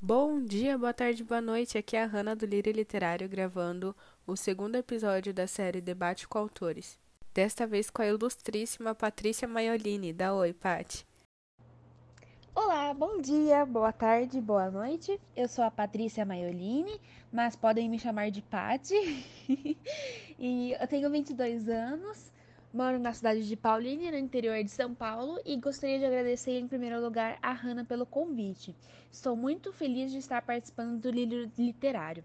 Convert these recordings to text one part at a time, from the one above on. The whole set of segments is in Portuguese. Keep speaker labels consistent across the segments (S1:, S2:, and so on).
S1: Bom dia, boa tarde, boa noite. Aqui é a Hanna do Lírio Literário gravando o segundo episódio da série Debate com Autores. Desta vez com a ilustríssima Patrícia Maiolini. Dá oi, Pati.
S2: Olá, bom dia, boa tarde, boa noite. Eu sou a Patrícia Maiolini, mas podem me chamar de Pati. e eu tenho 22 anos, Moro na cidade de Paulínia, no interior de São Paulo, e gostaria de agradecer em primeiro lugar a Hanna pelo convite. Estou muito feliz de estar participando do livro literário.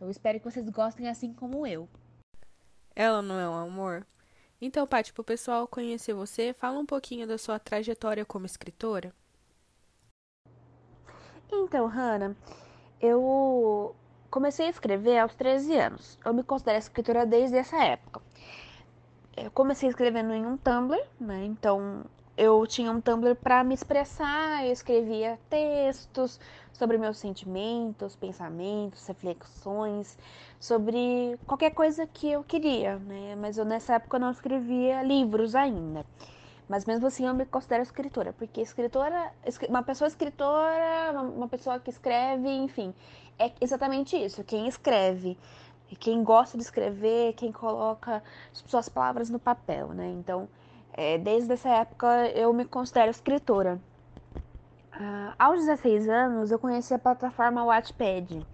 S2: Eu espero que vocês gostem assim como eu.
S1: Ela não é um amor? Então, Paty, para o pessoal conhecer você, fala um pouquinho da sua trajetória como escritora.
S2: Então, Hanna, eu comecei a escrever aos 13 anos. Eu me considero escritora desde essa época eu comecei escrevendo em um Tumblr, né? Então eu tinha um Tumblr para me expressar, eu escrevia textos sobre meus sentimentos, pensamentos, reflexões, sobre qualquer coisa que eu queria, né? Mas eu nessa época não escrevia livros ainda. Mas mesmo assim eu me considero escritora, porque escritora, uma pessoa escritora, uma pessoa que escreve, enfim, é exatamente isso. Quem escreve quem gosta de escrever, quem coloca suas palavras no papel, né? Então, é, desde essa época eu me considero escritora. Ah, aos 16 anos eu conheci a plataforma Wattpad,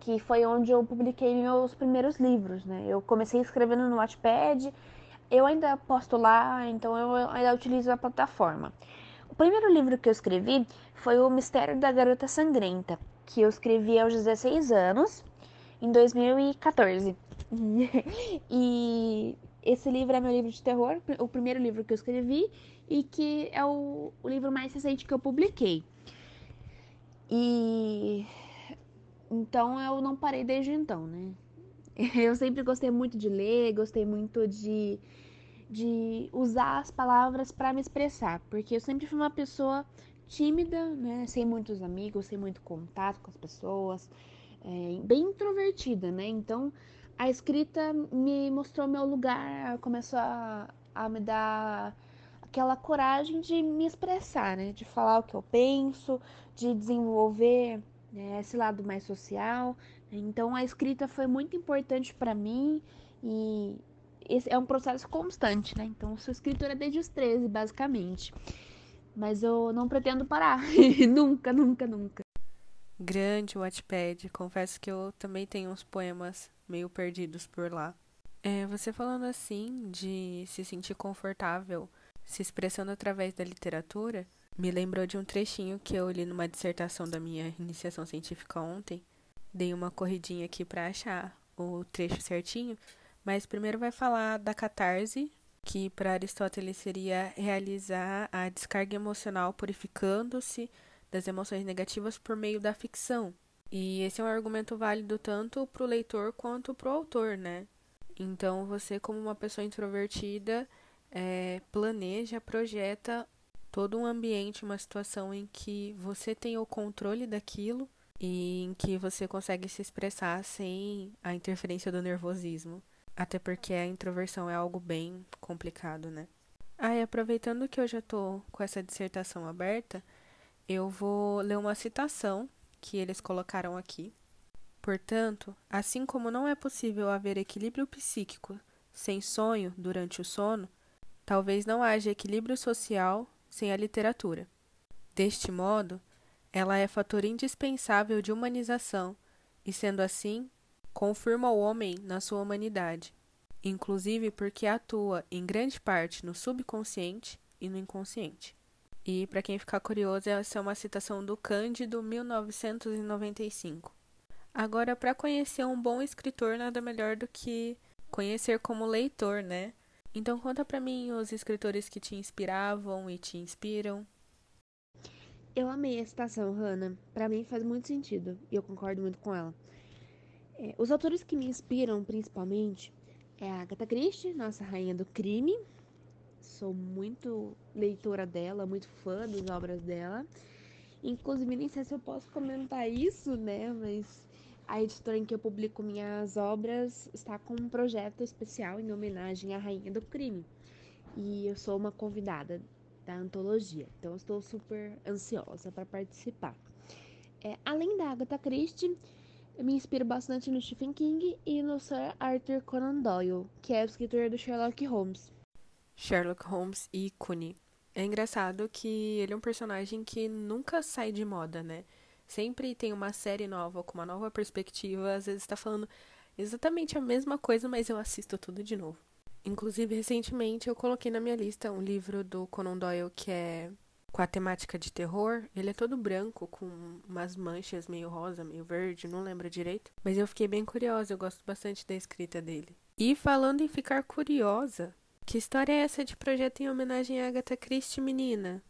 S2: que foi onde eu publiquei meus primeiros livros, né? Eu comecei escrevendo no Wattpad, eu ainda posto lá, então eu ainda utilizo a plataforma. O primeiro livro que eu escrevi foi O Mistério da Garota Sangrenta, que eu escrevi aos 16 anos em 2014. e esse livro é meu livro de terror, o primeiro livro que eu escrevi e que é o, o livro mais recente que eu publiquei. E então eu não parei desde então, né? Eu sempre gostei muito de ler, gostei muito de, de usar as palavras para me expressar, porque eu sempre fui uma pessoa tímida, né? Sem muitos amigos, sem muito contato com as pessoas é, bem introvertida, né? Então a escrita me mostrou meu lugar, começou a, a me dar aquela coragem de me expressar, né? De falar o que eu penso, de desenvolver né, esse lado mais social. Então a escrita foi muito importante para mim e esse é um processo constante, né? Então sou escritora desde os 13, basicamente. Mas eu não pretendo parar. nunca, nunca, nunca.
S1: Grande Wattpad. Confesso que eu também tenho uns poemas meio perdidos por lá. É, você falando assim de se sentir confortável se expressando através da literatura, me lembrou de um trechinho que eu li numa dissertação da minha iniciação científica ontem. Dei uma corridinha aqui para achar o trecho certinho, mas primeiro vai falar da catarse, que para Aristóteles seria realizar a descarga emocional purificando-se das emoções negativas por meio da ficção. E esse é um argumento válido tanto para o leitor quanto para o autor, né? Então, você, como uma pessoa introvertida, é, planeja, projeta todo um ambiente, uma situação em que você tem o controle daquilo e em que você consegue se expressar sem a interferência do nervosismo. Até porque a introversão é algo bem complicado, né? Ah, e aproveitando que eu já tô com essa dissertação aberta, eu vou ler uma citação que eles colocaram aqui. Portanto, assim como não é possível haver equilíbrio psíquico sem sonho durante o sono, talvez não haja equilíbrio social sem a literatura. Deste modo, ela é fator indispensável de humanização e, sendo assim, confirma o homem na sua humanidade, inclusive porque atua em grande parte no subconsciente e no inconsciente. E para quem ficar curioso, essa é uma citação do Cândido 1995. Agora, para conhecer um bom escritor, nada melhor do que conhecer como leitor, né? Então conta para mim os escritores que te inspiravam e te inspiram.
S2: Eu amei a citação, Hannah. Para mim faz muito sentido e eu concordo muito com ela. É, os autores que me inspiram, principalmente, é a Agatha Christie, nossa rainha do crime, sou muito leitora dela, muito fã das obras dela. Inclusive, nem sei se eu posso comentar isso, né? Mas a editora em que eu publico minhas obras está com um projeto especial em homenagem à Rainha do Crime. E eu sou uma convidada da antologia, então eu estou super ansiosa para participar. É, além da Agatha Christie, eu me inspiro bastante no Stephen King e no Sir Arthur Conan Doyle, que é o escritor do Sherlock Holmes.
S1: Sherlock Holmes ícone. É engraçado que ele é um personagem que nunca sai de moda, né? Sempre tem uma série nova, com uma nova perspectiva, às vezes está falando exatamente a mesma coisa, mas eu assisto tudo de novo. Inclusive, recentemente eu coloquei na minha lista um livro do Conan Doyle que é com a temática de terror. Ele é todo branco, com umas manchas meio rosa, meio verde, não lembro direito. Mas eu fiquei bem curiosa, eu gosto bastante da escrita dele. E falando em ficar curiosa, que história é essa de projeto em homenagem a Agatha Christie, menina?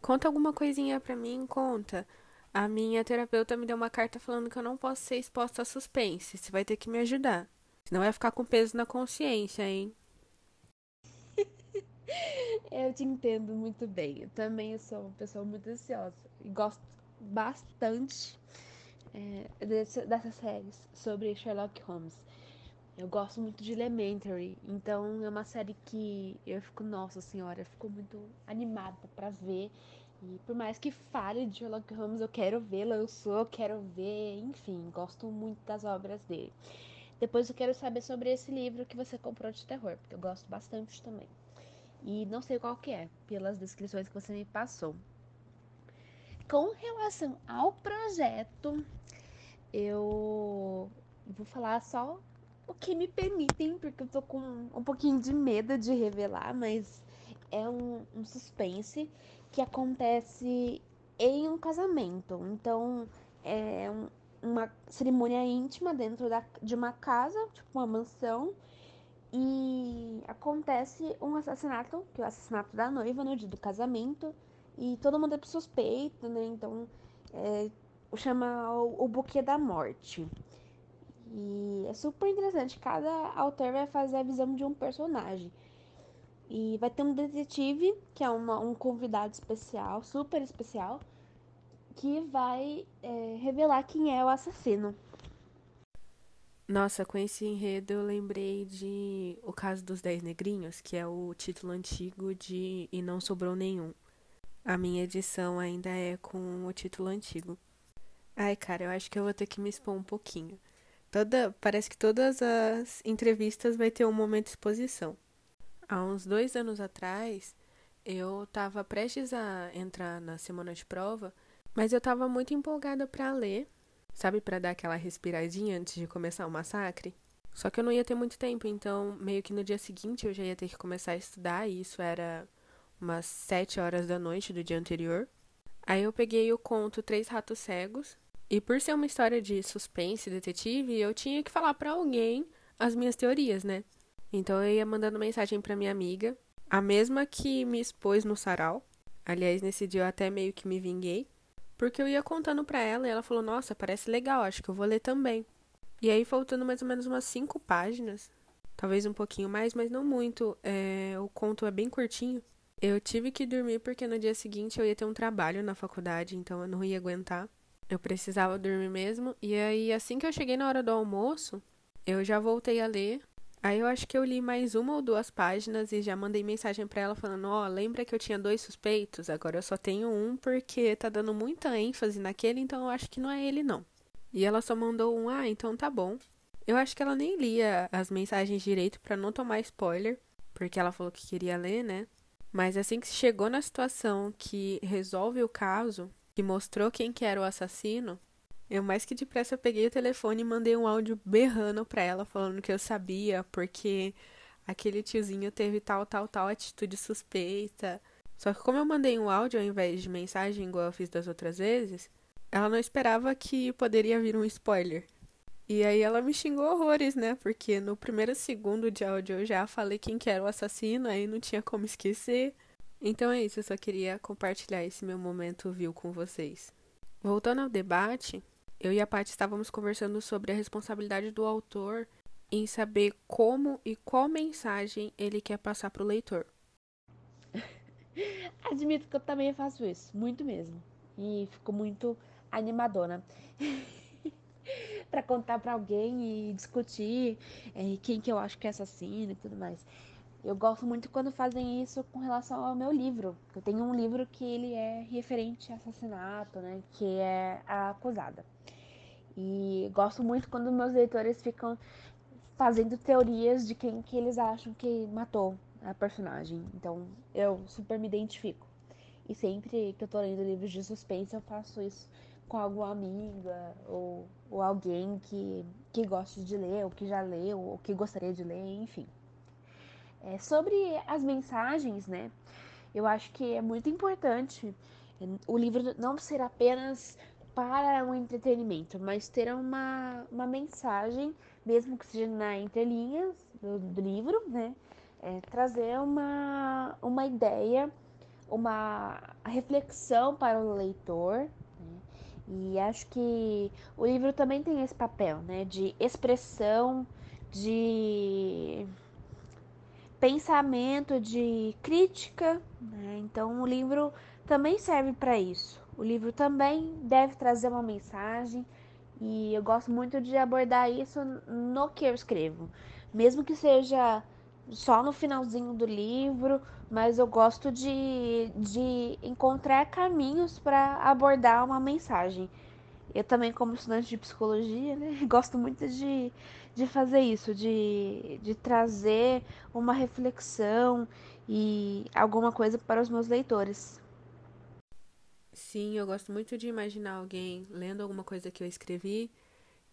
S1: Conta alguma coisinha pra mim, conta. A minha terapeuta me deu uma carta falando que eu não posso ser exposta a suspense. Você vai ter que me ajudar. Senão vai ficar com peso na consciência, hein?
S2: eu te entendo muito bem. Eu também sou uma pessoa muito ansiosa e gosto bastante é, dessas séries sobre Sherlock Holmes. Eu gosto muito de Elementary, então é uma série que eu fico, nossa senhora, eu fico muito animada para ver. E por mais que fale de Sherlock Holmes, eu quero ver, lançou, eu quero ver, enfim, gosto muito das obras dele. Depois eu quero saber sobre esse livro que você comprou de terror, porque eu gosto bastante também. E não sei qual que é, pelas descrições que você me passou. Com relação ao projeto, eu vou falar só o que me permitem, porque eu tô com um pouquinho de medo de revelar, mas é um, um suspense que acontece em um casamento. Então, é um, uma cerimônia íntima dentro da, de uma casa, tipo uma mansão, e acontece um assassinato, que é o assassinato da noiva no dia do casamento, e todo mundo é suspeito, né? Então, é, chama o, o buquê da morte. E é super interessante, cada autor vai fazer a visão de um personagem. E vai ter um detetive, que é uma, um convidado especial, super especial, que vai é, revelar quem é o assassino.
S1: Nossa, com esse enredo eu lembrei de O Caso dos Dez Negrinhos, que é o título antigo de E Não Sobrou Nenhum. A minha edição ainda é com o título antigo. Ai, cara, eu acho que eu vou ter que me expor um pouquinho. Toda, parece que todas as entrevistas vai ter um momento de exposição. Há uns dois anos atrás, eu estava prestes a entrar na semana de prova, mas eu estava muito empolgada para ler Sabe, para dar aquela respiradinha antes de começar o massacre? Só que eu não ia ter muito tempo, então meio que no dia seguinte eu já ia ter que começar a estudar, e isso era umas sete horas da noite do dia anterior. Aí eu peguei o conto Três Ratos Cegos, e por ser uma história de suspense detetive, eu tinha que falar para alguém as minhas teorias, né? Então eu ia mandando mensagem para minha amiga, a mesma que me expôs no sarau. Aliás, nesse dia eu até meio que me vinguei. Porque eu ia contando pra ela e ela falou: Nossa, parece legal, acho que eu vou ler também. E aí, faltando mais ou menos umas cinco páginas, talvez um pouquinho mais, mas não muito, é, o conto é bem curtinho. Eu tive que dormir porque no dia seguinte eu ia ter um trabalho na faculdade, então eu não ia aguentar. Eu precisava dormir mesmo. E aí, assim que eu cheguei na hora do almoço, eu já voltei a ler. Aí eu acho que eu li mais uma ou duas páginas e já mandei mensagem para ela falando: "Ó, oh, lembra que eu tinha dois suspeitos? Agora eu só tenho um porque tá dando muita ênfase naquele, então eu acho que não é ele não". E ela só mandou um: "Ah, então tá bom". Eu acho que ela nem lia as mensagens direito para não tomar spoiler, porque ela falou que queria ler, né? Mas assim que chegou na situação que resolve o caso, que mostrou quem que era o assassino, eu mais que depressa peguei o telefone e mandei um áudio berrando pra ela, falando que eu sabia, porque aquele tiozinho teve tal, tal, tal atitude suspeita. Só que como eu mandei um áudio ao invés de mensagem, igual eu fiz das outras vezes, ela não esperava que poderia vir um spoiler. E aí ela me xingou horrores, né? Porque no primeiro segundo de áudio eu já falei quem que era o assassino, aí não tinha como esquecer. Então é isso, eu só queria compartilhar esse meu momento viu com vocês. Voltando ao debate, eu e a Paty estávamos conversando sobre a responsabilidade do autor em saber como e qual mensagem ele quer passar para o leitor.
S2: Admito que eu também faço isso, muito mesmo. E fico muito animadona. para contar para alguém e discutir é, quem que eu acho que é assassino e tudo mais. Eu gosto muito quando fazem isso com relação ao meu livro. Eu tenho um livro que ele é referente a assassinato, né? Que é a acusada. E gosto muito quando meus leitores ficam fazendo teorias de quem que eles acham que matou a personagem. Então eu super me identifico. E sempre que eu tô lendo livros de suspense, eu faço isso com alguma amiga ou, ou alguém que, que goste de ler, ou que já leu, ou que gostaria de ler, enfim. É, sobre as mensagens, né? Eu acho que é muito importante o livro não ser apenas para um entretenimento, mas ter uma, uma mensagem, mesmo que seja na entrelinhas do, do livro, né? É, trazer uma, uma ideia, uma reflexão para o leitor. Né? E acho que o livro também tem esse papel, né? De expressão, de pensamento, de crítica. Né? Então, o livro também serve para isso. O livro também deve trazer uma mensagem e eu gosto muito de abordar isso no que eu escrevo, mesmo que seja só no finalzinho do livro, mas eu gosto de, de encontrar caminhos para abordar uma mensagem. Eu também, como estudante de psicologia, né, gosto muito de, de fazer isso, de, de trazer uma reflexão e alguma coisa para os meus leitores.
S1: Sim, eu gosto muito de imaginar alguém lendo alguma coisa que eu escrevi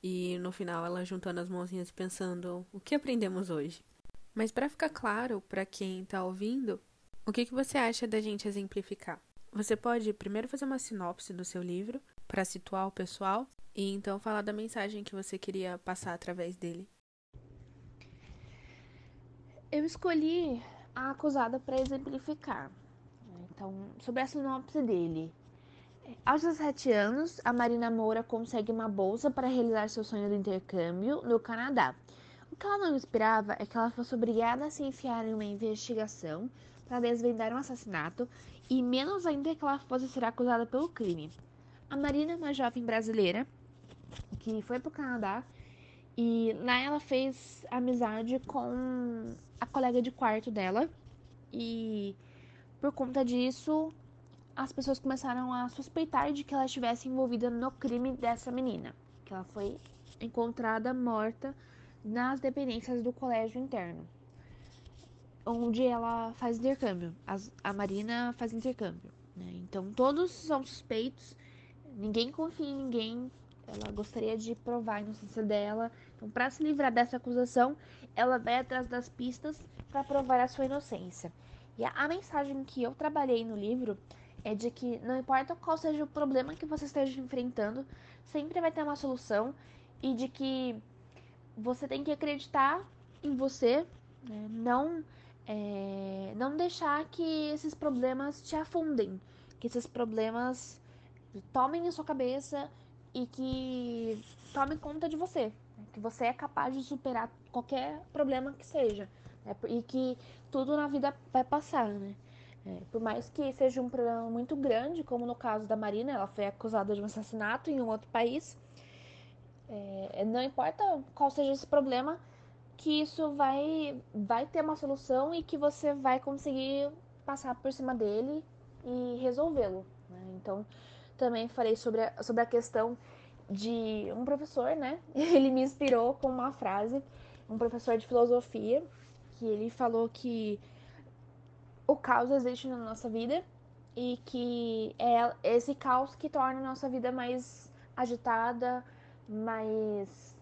S1: e no final ela juntando as mãozinhas pensando o que aprendemos hoje. Mas para ficar claro para quem está ouvindo, o que, que você acha da gente exemplificar? Você pode primeiro fazer uma sinopse do seu livro para situar o pessoal e então falar da mensagem que você queria passar através dele.
S2: Eu escolhi a acusada para exemplificar. Né? Então, sobre a sinopse dele. Aos 17 anos, a Marina Moura consegue uma bolsa para realizar seu sonho do intercâmbio no Canadá. O que ela não esperava é que ela fosse obrigada a se enfiar em uma investigação para desvendar um assassinato e menos ainda que ela fosse ser acusada pelo crime. A Marina é uma jovem brasileira que foi para o Canadá e lá ela fez amizade com a colega de quarto dela e por conta disso as pessoas começaram a suspeitar de que ela estivesse envolvida no crime dessa menina, que ela foi encontrada morta nas dependências do colégio interno, onde ela faz intercâmbio. a Marina faz intercâmbio. Né? Então todos são suspeitos, ninguém confia em ninguém, ela gostaria de provar a inocência dela. Então, para se livrar dessa acusação, ela vai atrás das pistas para provar a sua inocência. E a, a, mensagem que eu trabalhei no livro é de que não importa qual seja o problema que você esteja enfrentando, sempre vai ter uma solução e de que você tem que acreditar em você, né? não é, não deixar que esses problemas te afundem, que esses problemas tomem em sua cabeça e que tome conta de você, né? que você é capaz de superar qualquer problema que seja né? e que tudo na vida vai passar, né? É, por mais que seja um problema muito grande, como no caso da Marina, ela foi acusada de um assassinato em um outro país. É, não importa qual seja esse problema, que isso vai, vai ter uma solução e que você vai conseguir passar por cima dele e resolvê-lo. Né? Então, também falei sobre a, sobre a questão de um professor, né? Ele me inspirou com uma frase, um professor de filosofia, que ele falou que o caos existe na nossa vida e que é esse caos que torna a nossa vida mais agitada, mais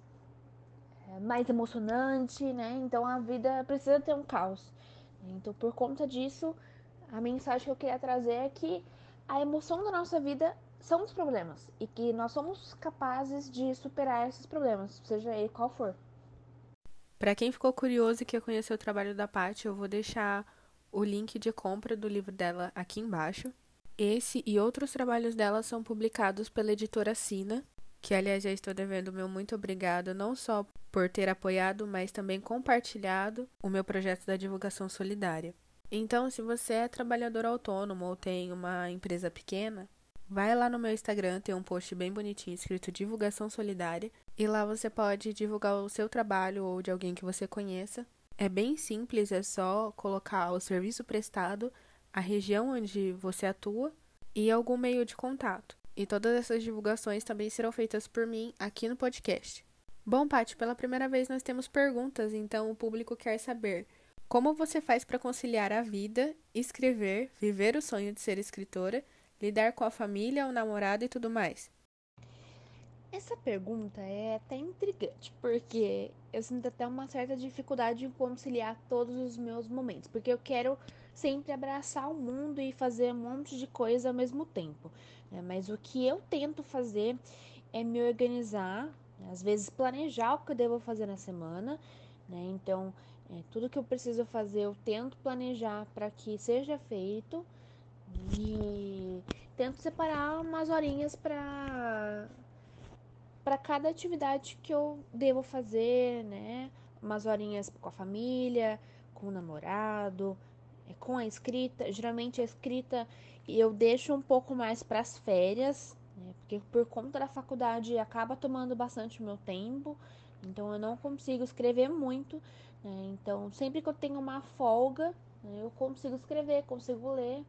S2: é, mais emocionante, né? Então a vida precisa ter um caos. Então por conta disso, a mensagem que eu queria trazer é que a emoção da nossa vida são os problemas e que nós somos capazes de superar esses problemas, seja ele qual for.
S1: Para quem ficou curioso e quer conhecer o trabalho da Paty, eu vou deixar o link de compra do livro dela aqui embaixo. Esse e outros trabalhos dela são publicados pela editora Sina, que aliás já estou devendo meu muito obrigado não só por ter apoiado, mas também compartilhado o meu projeto da divulgação solidária. Então, se você é trabalhador autônomo ou tem uma empresa pequena, Vai lá no meu Instagram, tem um post bem bonitinho escrito Divulgação Solidária. E lá você pode divulgar o seu trabalho ou de alguém que você conheça. É bem simples, é só colocar o serviço prestado, a região onde você atua e algum meio de contato. E todas essas divulgações também serão feitas por mim aqui no podcast. Bom, Paty, pela primeira vez nós temos perguntas, então o público quer saber como você faz para conciliar a vida, escrever, viver o sonho de ser escritora, lidar com a família, o namorado e tudo mais?
S2: Essa pergunta é até intrigante, porque eu sinto até uma certa dificuldade em conciliar todos os meus momentos, porque eu quero sempre abraçar o mundo e fazer um monte de coisa ao mesmo tempo. Né? Mas o que eu tento fazer é me organizar, né? às vezes planejar o que eu devo fazer na semana, né? Então, é, tudo que eu preciso fazer eu tento planejar para que seja feito e tento separar umas horinhas para para cada atividade que eu devo fazer, né? Umas horinhas com a família, com o namorado, é, com a escrita. Geralmente a escrita eu deixo um pouco mais para as férias, né? Porque por conta da faculdade acaba tomando bastante meu tempo, então eu não consigo escrever muito. Né? Então sempre que eu tenho uma folga, né, eu consigo escrever, consigo ler.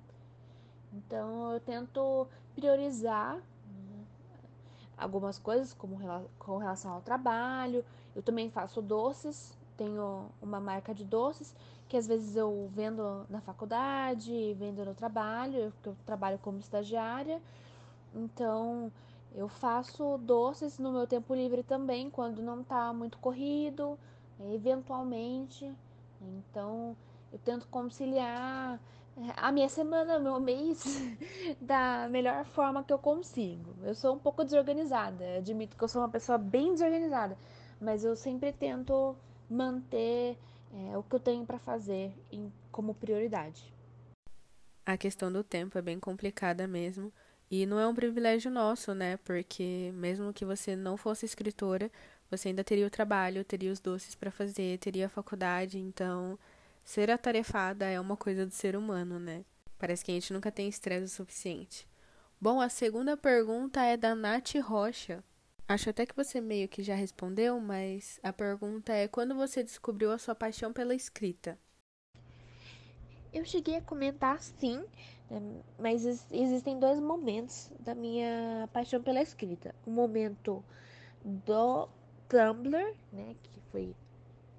S2: Então eu tento priorizar algumas coisas, como com relação ao trabalho. Eu também faço doces, tenho uma marca de doces que às vezes eu vendo na faculdade, vendo no trabalho, porque eu trabalho como estagiária. Então, eu faço doces no meu tempo livre também, quando não está muito corrido, eventualmente. Então, eu tento conciliar a minha semana, meu mês, da melhor forma que eu consigo. Eu sou um pouco desorganizada, admito que eu sou uma pessoa bem desorganizada, mas eu sempre tento manter é, o que eu tenho para fazer em, como prioridade.
S1: A questão do tempo é bem complicada mesmo. E não é um privilégio nosso, né? Porque mesmo que você não fosse escritora, você ainda teria o trabalho, teria os doces para fazer, teria a faculdade, então Ser atarefada é uma coisa do ser humano, né? Parece que a gente nunca tem estresse o suficiente. Bom, a segunda pergunta é da Nath Rocha. Acho até que você meio que já respondeu, mas a pergunta é: quando você descobriu a sua paixão pela escrita?
S2: Eu cheguei a comentar sim, né, mas existem dois momentos da minha paixão pela escrita. O momento do Tumblr, né, que foi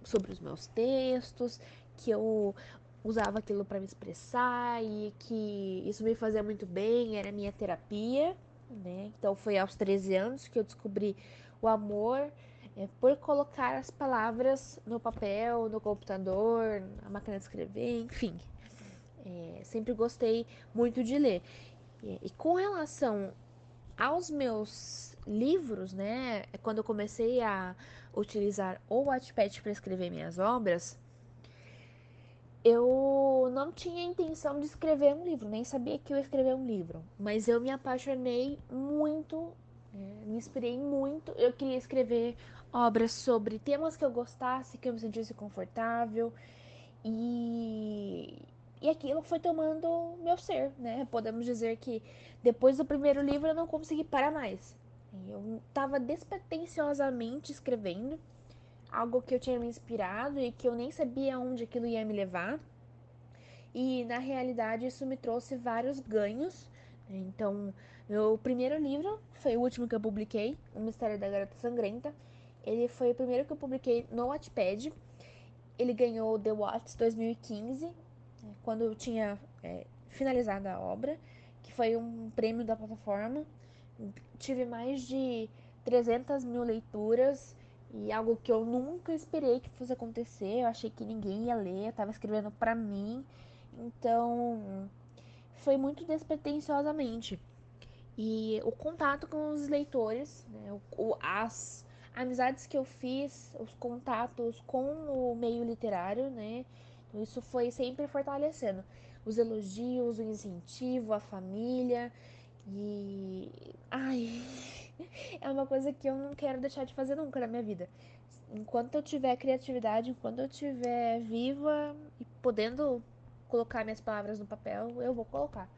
S2: sobre os meus textos, que eu usava aquilo para me expressar e que isso me fazia muito bem, era minha terapia, né? Então foi aos 13 anos que eu descobri o amor é, por colocar as palavras no papel, no computador, na máquina de escrever, enfim. É, sempre gostei muito de ler. E, e com relação aos meus livros, né? Quando eu comecei a utilizar o Wattpad para escrever minhas obras, eu não tinha intenção de escrever um livro, nem sabia que eu ia escrever um livro, mas eu me apaixonei muito, é, me inspirei muito. Eu queria escrever obras sobre temas que eu gostasse, que eu me sentisse confortável e e aquilo foi tomando meu ser, né? Podemos dizer que depois do primeiro livro eu não consegui parar mais. Eu estava despretensiosamente escrevendo algo que eu tinha me inspirado e que eu nem sabia onde aquilo ia me levar. E na realidade isso me trouxe vários ganhos. Então, meu primeiro livro foi o último que eu publiquei, O Mistério da Garota Sangrenta. Ele foi o primeiro que eu publiquei no Wattpad. Ele ganhou The Watts 2015, né, quando eu tinha é, finalizado a obra, que foi um prêmio da plataforma. Tive mais de 300 mil leituras e algo que eu nunca esperei que fosse acontecer. Eu achei que ninguém ia ler, eu tava escrevendo para mim. Então, foi muito despretensiosamente. E o contato com os leitores, né, o, as amizades que eu fiz, os contatos com o meio literário, né, isso foi sempre fortalecendo. Os elogios, o incentivo, a família. E. Ai é uma coisa que eu não quero deixar de fazer nunca na minha vida. Enquanto eu tiver criatividade, enquanto eu estiver viva e podendo colocar minhas palavras no papel, eu vou colocar.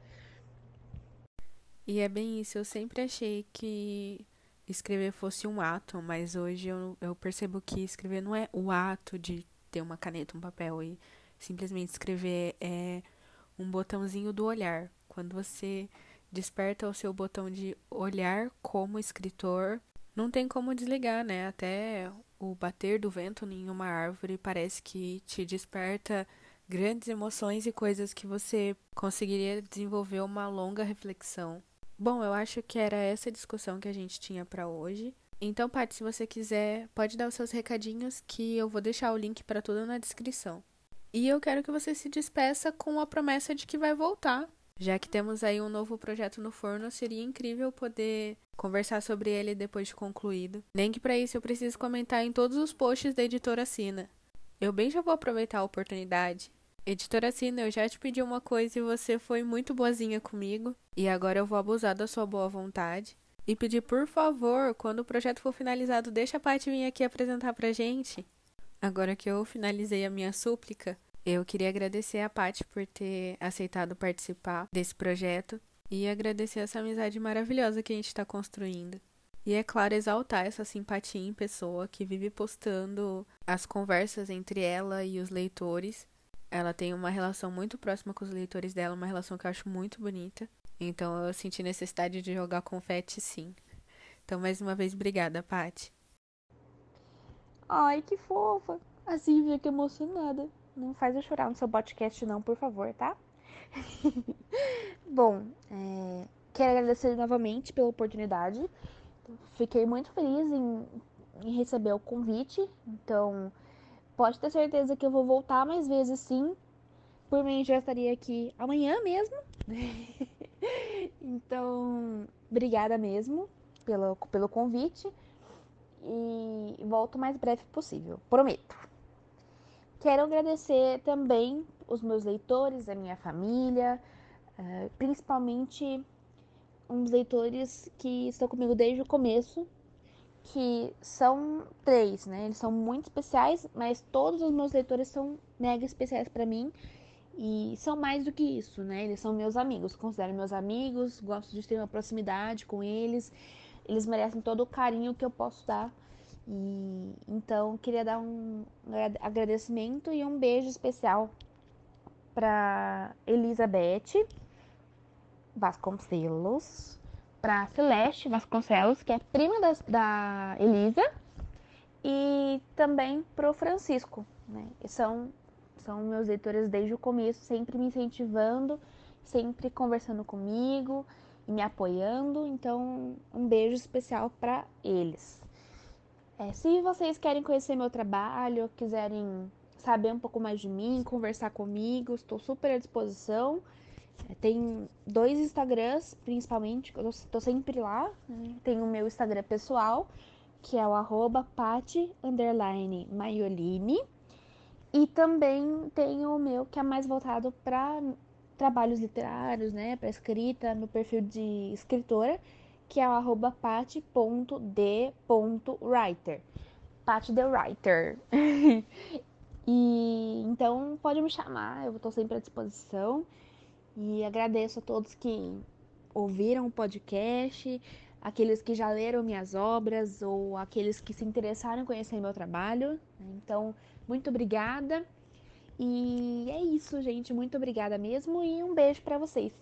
S1: E é bem isso, eu sempre achei que escrever fosse um ato, mas hoje eu, eu percebo que escrever não é o ato de ter uma caneta, um papel e simplesmente escrever é um botãozinho do olhar. Quando você desperta o seu botão de olhar como escritor, não tem como desligar, né? Até o bater do vento em uma árvore parece que te desperta grandes emoções e coisas que você conseguiria desenvolver uma longa reflexão. Bom, eu acho que era essa discussão que a gente tinha para hoje. Então, Paty, se você quiser, pode dar os seus recadinhos que eu vou deixar o link para tudo na descrição. E eu quero que você se despeça com a promessa de que vai voltar. Já que temos aí um novo projeto no forno, seria incrível poder conversar sobre ele depois de concluído. Nem que para isso eu precise comentar em todos os posts da editora Sina. Eu bem já vou aproveitar a oportunidade. Editora Sina, eu já te pedi uma coisa e você foi muito boazinha comigo. E agora eu vou abusar da sua boa vontade. E pedir, por favor, quando o projeto for finalizado, deixa a Paty vir aqui apresentar pra gente. Agora que eu finalizei a minha súplica, eu queria agradecer a Paty por ter aceitado participar desse projeto e agradecer essa amizade maravilhosa que a gente está construindo. E é claro, exaltar essa simpatia em pessoa que vive postando as conversas entre ela e os leitores. Ela tem uma relação muito próxima com os leitores dela, uma relação que eu acho muito bonita. Então eu senti necessidade de jogar confete sim. Então, mais uma vez, obrigada, Paty.
S2: Ai, que fofa. A Silvia que emocionada. Não faz eu chorar no seu podcast, não, por favor, tá? Bom, é, quero agradecer novamente pela oportunidade. Fiquei muito feliz em, em receber o convite. Então, pode ter certeza que eu vou voltar mais vezes sim. Por mim, já estaria aqui amanhã mesmo. então, obrigada mesmo pelo, pelo convite. E volto o mais breve possível, prometo. Quero agradecer também os meus leitores, a minha família, uh, principalmente uns leitores que estão comigo desde o começo, que são três, né? Eles são muito especiais, mas todos os meus leitores são mega especiais para mim e são mais do que isso, né? Eles são meus amigos, considero meus amigos, gosto de ter uma proximidade com eles. Eles merecem todo o carinho que eu posso dar. E então queria dar um agradecimento e um beijo especial para Elizabeth Vasconcelos, para Celeste Vasconcelos, que é prima da, da Elisa, e também para o Francisco. Né? São são meus leitores desde o começo, sempre me incentivando, sempre conversando comigo e me apoiando. Então, um beijo especial para eles. É, se vocês querem conhecer meu trabalho, quiserem saber um pouco mais de mim, conversar comigo, estou super à disposição. É, tem dois Instagrams, principalmente, eu estou sempre lá. Né? Tem o meu Instagram pessoal, que é o arroba. E também tem o meu que é mais voltado para trabalhos literários, né, para escrita, no perfil de escritora, que é o arroba pati.d.writer. Pati the Writer. e então pode me chamar, eu estou sempre à disposição. E agradeço a todos que ouviram o podcast, aqueles que já leram minhas obras ou aqueles que se interessaram em conhecer meu trabalho. Então, muito obrigada. E é isso, gente. Muito obrigada mesmo e um beijo para vocês.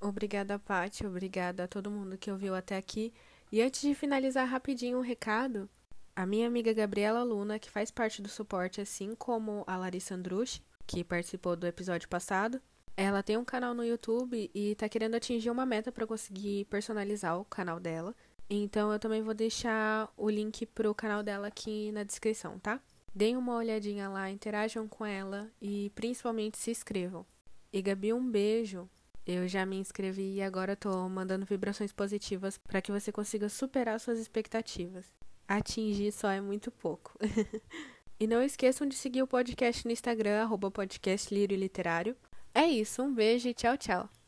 S1: Obrigada, Paty. Obrigada a todo mundo que ouviu até aqui. E antes de finalizar rapidinho um recado, a minha amiga Gabriela Luna, que faz parte do suporte, assim como a Larissa Andrucci, que participou do episódio passado, ela tem um canal no YouTube e tá querendo atingir uma meta para conseguir personalizar o canal dela. Então eu também vou deixar o link pro canal dela aqui na descrição, tá? Deem uma olhadinha lá, interajam com ela e principalmente se inscrevam. E Gabi, um beijo. Eu já me inscrevi e agora tô mandando vibrações positivas para que você consiga superar suas expectativas. Atingir só é muito pouco. e não esqueçam de seguir o podcast no Instagram, arroba. É isso, um beijo e tchau, tchau.